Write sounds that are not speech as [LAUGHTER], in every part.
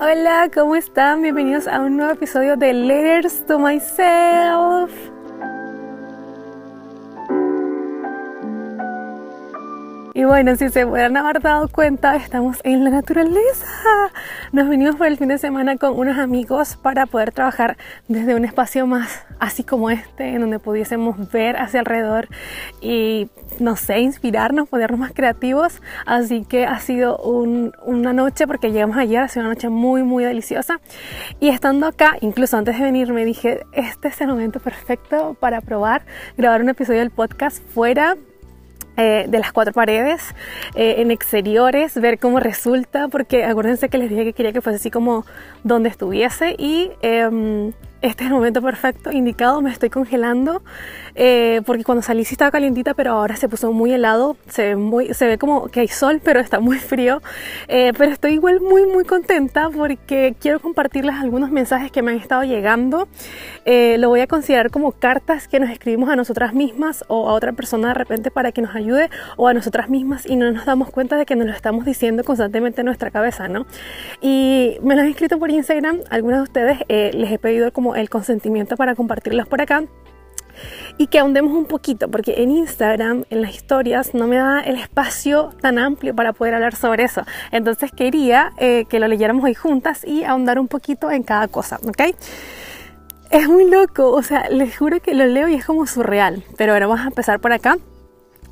Hola, ¿cómo están? Bienvenidos a un nuevo episodio de Letters to Myself. Y bueno, si se pueden haber dado cuenta, estamos en la naturaleza. Nos vinimos por el fin de semana con unos amigos para poder trabajar desde un espacio más así como este, en donde pudiésemos ver hacia alrededor y, no sé, inspirarnos, ponernos más creativos. Así que ha sido una noche, porque llegamos ayer, ha sido una noche muy, muy deliciosa. Y estando acá, incluso antes de venir, me dije, este es el momento perfecto para probar grabar un episodio del podcast fuera eh, de las cuatro paredes, eh, en exteriores, ver cómo resulta, porque acuérdense que les dije que quería que fuese así como donde estuviese y em, este es el momento perfecto, indicado, me estoy congelando, eh, porque cuando salí sí estaba calientita, pero ahora se puso muy helado, se ve, como que hay sol, [LAUGHS] pero está muy frío, eh, pero estoy igual muy muy contenta porque quiero compartirles algunos mensajes que me han estado llegando, eh, lo voy a considerar como cartas que nos escribimos a nosotras mismas o a otra persona de repente para que nos ayude o a nosotras mismas y no nos damos cuenta de que nos lo estamos diciendo constantemente en nuestra cabeza, ¿no? Y me lo han escrito por Instagram, algunos de ustedes les he pedido como el consentimiento para compartirlos por acá y que ahondemos un poquito, porque en Instagram, en las historias, no me da el espacio tan amplio para poder hablar sobre eso. Entonces quería eh, que lo leyéramos hoy juntas y ahondar un poquito en cada cosa, ¿ok? Es muy loco, o sea, les juro que lo leo y es como surreal, pero bueno, vamos a empezar por acá.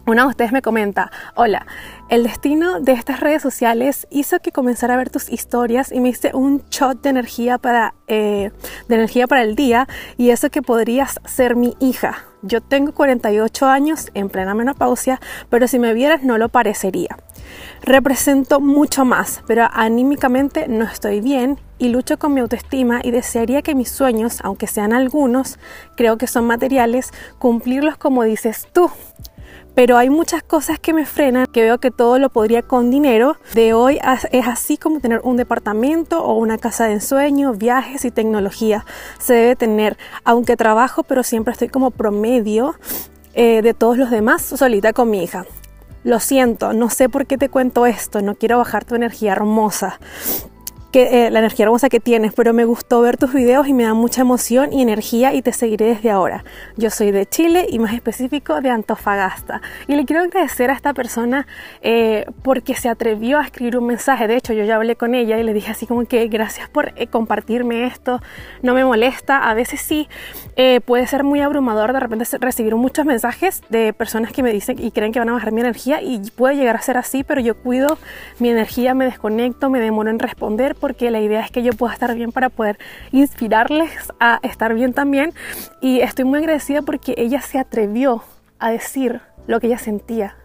Una de ustedes me comenta, hola, el destino de estas redes sociales hizo que comenzara a ver tus historias y me hice un shot de energía para, eh, de energía para el día y eso que podrías ser mi hija. Yo tengo 48 años en plena menopausia, pero si me vieras no lo parecería. Represento mucho más, pero anímicamente no estoy bien y lucho con mi autoestima y desearía que mis sueños, aunque sean algunos, creo que son materiales, cumplirlos como dices tú pero hay muchas cosas que me frenan, que veo que todo lo podría con dinero. De hoy es así como tener un departamento o una casa de ensueño, viajes y tecnología. Se debe tener, aunque trabajo, pero siempre estoy como promedio eh, de todos los demás, solita con mi hija. Lo siento, no sé por qué te cuento esto, no quiero bajar tu energía hermosa eh, la energía hermosa que tienes, pero me gustó ver tus videos y me da mucha emoción y energía y te seguiré desde ahora. Yo soy de Chile y más específico de Antofagasta. Y le quiero agradecer a esta persona eh, porque se atrevió a escribir un mensaje. De hecho, yo ya hablé con ella y le dije así como que gracias por eh, compartirme esto, no me molesta. A veces sí puede ser muy abrumador de repente recibir muchos mensajes de personas que me dicen y creen que van a bajar mi energía y puede llegar a ser así, pero yo cuido mi energía, me desconecto, me demoro en responder porque la idea es que yo pueda estar bien para poder inspirarles a estar bien también. Y estoy muy agradecida porque ella se atrevió a decir lo que ella sentía.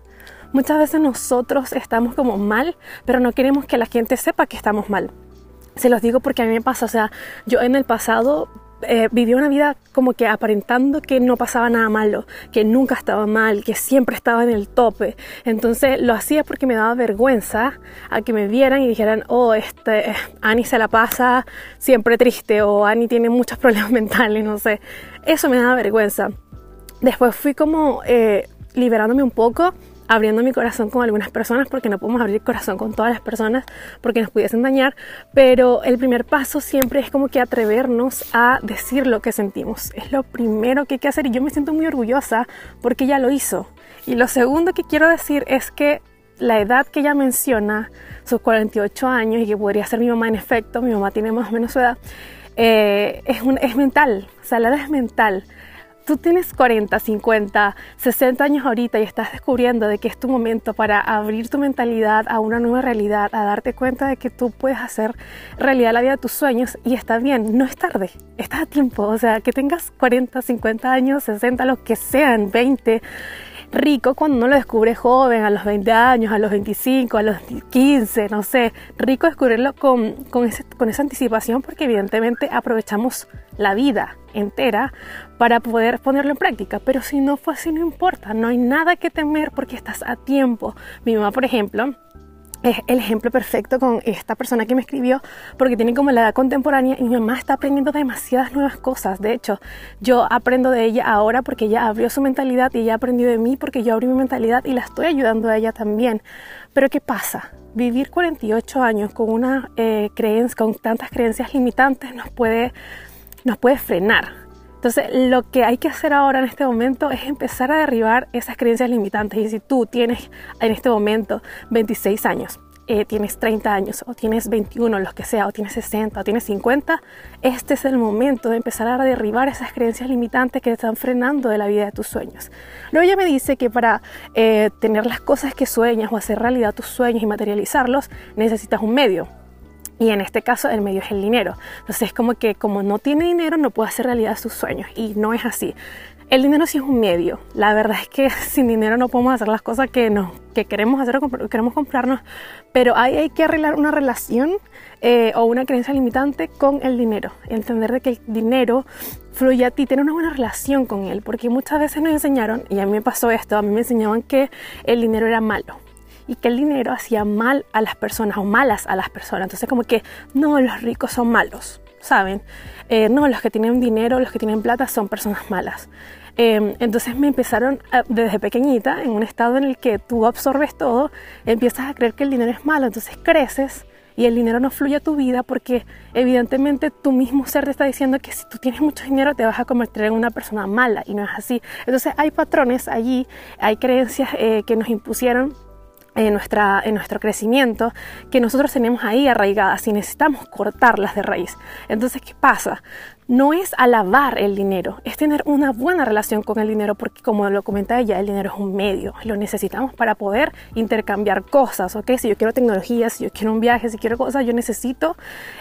Muchas veces nosotros estamos como mal, pero no queremos que la gente sepa que estamos mal. Se los digo porque a mí me pasa, o sea, yo en el pasado eh, vivía una vida como que aparentando que no pasaba nada malo, que nunca estaba mal, que siempre estaba en el tope. Entonces lo hacía porque me daba vergüenza a que me vieran y dijeran, oh, este, Annie se la pasa siempre triste o Annie tiene muchos [LAUGHS] problemas mentales, no sé. Eso me daba vergüenza. Después fui como eh, liberándome un poco abriendo mi corazón con algunas personas porque no podemos abrir el corazón con todas las personas porque nos pudiesen dañar, pero el primer paso siempre es como que atrevernos a decir lo que sentimos. Es lo primero que hay que hacer y yo me siento muy orgullosa porque ella lo hizo. Y lo segundo que quiero decir es que la edad que ella menciona, sus 48 años y que podría ser mi mamá en efecto, mi mamá tiene más o menos su edad, eh, es, es mental, o sea, la edad es mental tú tienes 40, 50, 60 años ahorita y estás descubriendo de que es tu momento para abrir tu mentalidad a una nueva realidad, a darte cuenta de que tú puedes hacer realidad la vida de tus sueños y está bien, no es tarde, estás a tiempo, o sea, que tengas 40, 50 años, 60, lo que sean, 20, rico cuando uno lo descubre joven, a los 20 años, a los 25, a los 15, no sé. Rico descubrirlo con, con, con esa anticipación porque evidentemente aprovechamos la vida entera para poder ponerlo en práctica. Pero si no fue así, no importa, no hay nada que temer porque estás a tiempo. Mi mamá, por ejemplo, es el ejemplo perfecto con esta persona que me escribió porque tiene como la edad contemporánea y mi mamá está aprendiendo demasiadas nuevas cosas. De hecho, yo aprendo de ella ahora porque ella abrió su mentalidad y ella aprendió de mí porque yo abrí mi mentalidad y la estoy ayudando a ella también. Pero ¿qué pasa? vivir 48 años con, una, eh, creencia, con tantas creencias limitantes nos puede, nos puede frenar. Entonces, lo que hay que hacer ahora en este momento es empezar a derribar esas creencias limitantes. Y si tú tienes en este momento 26 años, eh, tienes 30 años o tienes 21, los que sea, o tienes 60 o tienes 50, este es el momento de empezar a derribar esas creencias limitantes que te están frenando de la vida de tus sueños. Luego ella me dice que para eh, tener las cosas que sueñas o hacer realidad tus sueños y materializarlos, necesitas un medio. Y en este caso el medio es el dinero. Entonces es como que como no tiene dinero no puede hacer realidad sus sueños. Y no es así. El dinero sí es un medio. La verdad es que [LAUGHS] sin dinero no podemos hacer las cosas que, nos, que queremos hacer o queremos comprarnos, pero ahí hay que arreglar una relación eh, o una creencia limitante con el dinero. Entender de que el dinero fluye a ti, tener una buena relación con él, porque muchas veces nos enseñaron, y a mí me pasó esto, a mí me enseñaban que el dinero era malo y que el dinero hacía mal a las personas o malas a las personas. Entonces como que no, los ricos son malos, ¿saben? Eh, no, los que tienen dinero, los que tienen plata son personas malas. Em, entonces me empezaron desde pequeñita, en un estado en el que tú absorbes todo, empiezas a creer que el dinero es malo, entonces creces y el dinero no fluye a tu vida porque evidentemente tu mismo ser te está diciendo que si tú tienes mucho dinero te vas a convertir en una persona mala y no es así. Entonces hay patrones allí, hay creencias eh, que nos impusieron en, nuestra, en nuestro crecimiento que nosotros tenemos ahí arraigadas y necesitamos cortarlas de raíz. Entonces, ¿qué pasa? No es alabar el dinero, es tener una buena relación con el dinero porque como lo comenta ella, el dinero es un medio, lo necesitamos para poder intercambiar cosas, ¿ok? Si yo quiero tecnología, si yo quiero un viaje, si quiero cosas, yo necesito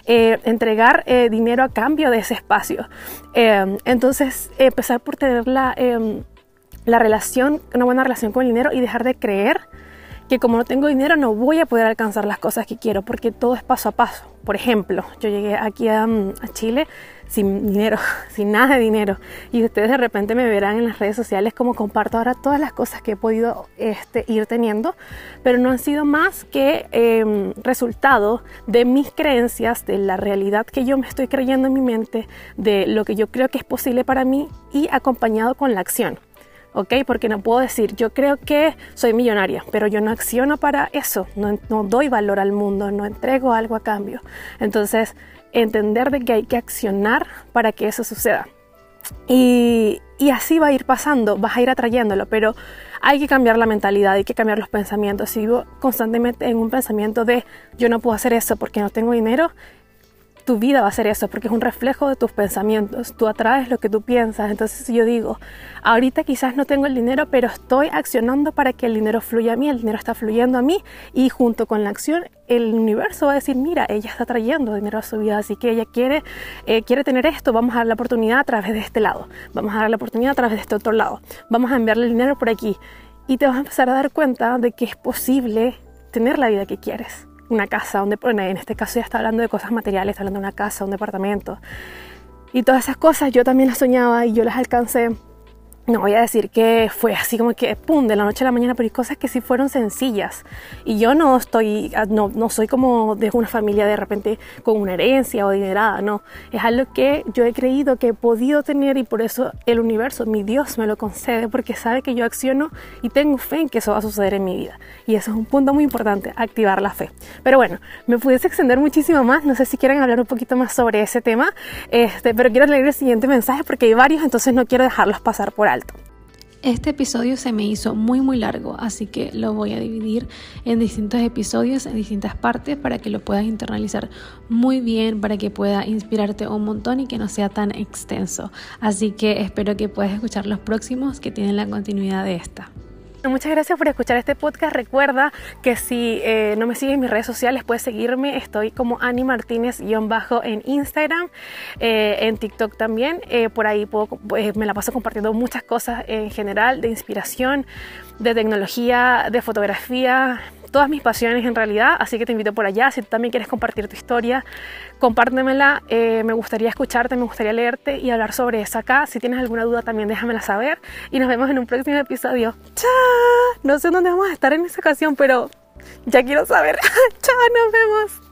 eh, entregar eh, dinero a cambio de ese espacio. Eh, entonces, empezar por tener la, la relación, una buena relación con el dinero y dejar de creer que como no tengo dinero no voy a poder alcanzar las cosas que quiero porque todo es paso a paso. Por ejemplo, yo llegué aquí a, mm, Chile sin dinero, [LAUGHS] sin nada de dinero y ustedes de repente me verán en las redes sociales como comparto ahora todas las cosas que he podido este, ir teniendo, pero no han sido más que em, resultado de mis creencias, de la realidad que yo me estoy creyendo en mi mente, de lo que yo creo que es posible para mí y acompañado con la acción. ¿Ok? Porque no puedo decir, yo creo que soy millonaria, pero yo no acciono para eso, no, doy valor al mundo, no entrego algo a cambio. Entonces, entender de que hay que accionar para que eso suceda. Y, y, así va a ir pasando, vas a ir atrayéndolo, pero hay que cambiar la mentalidad, hay que cambiar los pensamientos. Si vivo constantemente en un pensamiento de yo no puedo hacer eso porque no tengo dinero, tu vida va a ser eso, porque es un reflejo de tus pensamientos. Tú atraes lo que tú piensas. Entonces, yo digo, ahorita quizás no tengo el dinero, pero estoy accionando para que el dinero fluya a mí, el dinero está fluyendo a mí, y junto con la acción, el universo va a decir, mira, ella está trayendo dinero a su vida, así que ella quiere, eh, quiere tener esto, vamos a dar la oportunidad a través de este lado, vamos a dar la oportunidad a través de este otro lado, vamos a enviarle el dinero por aquí. Y te vas a empezar a dar cuenta de que es posible tener la vida que quieres una casa, donde, en este caso ya está hablando de cosas materiales, está hablando de una casa, un departamento. Y todas esas cosas yo también las soñaba y yo las alcancé no voy a decir que fue así como que pum de la noche a la mañana, pero hay cosas que sí fueron sencillas. Y yo no estoy, ah, no, no soy como de una familia de repente con una herencia o dinerada, no. Es algo que yo he creído que he podido tener y por eso el universo, mi Dios, me lo concede porque sabe que yo acciono y tengo fe en que eso va a suceder en mi vida. Y eso es un punto muy importante, activar la fe. Pero bueno, me pudiese extender muchísimo más. No sé si quieren hablar un poquito más sobre ese tema, este, pero quiero leer el siguiente mensaje porque hay varios, entonces no quiero dejarlos pasar por alto. Este episodio se me hizo muy muy largo, así que lo voy a dividir en distintos episodios, en distintas partes, para que lo puedas internalizar muy bien, para que pueda inspirarte un montón y que no sea tan extenso. Así que espero que puedas escuchar los próximos que tienen la continuidad de esta. Muchas gracias por escuchar este podcast. Recuerda que si eh, no me sigues en mis redes sociales, puedes seguirme. Estoy como Ani Martínez-bajo en Instagram, eh, en TikTok también. Eh, por ahí puedo, pues, me la paso compartiendo muchas cosas en general de inspiración, de tecnología, de fotografía, todas mis pasiones en realidad, así que te invito por allá. Si tú también quieres compartir tu historia, compártemela. Eh, me gustaría escucharte, me gustaría leerte y hablar sobre eso acá. Si tienes alguna duda también déjamela saber y nos vemos en un próximo episodio. ¡Chao! No sé dónde vamos a estar en esta ocasión, pero ya quiero saber. [LAUGHS] ¡Chao! Nos vemos.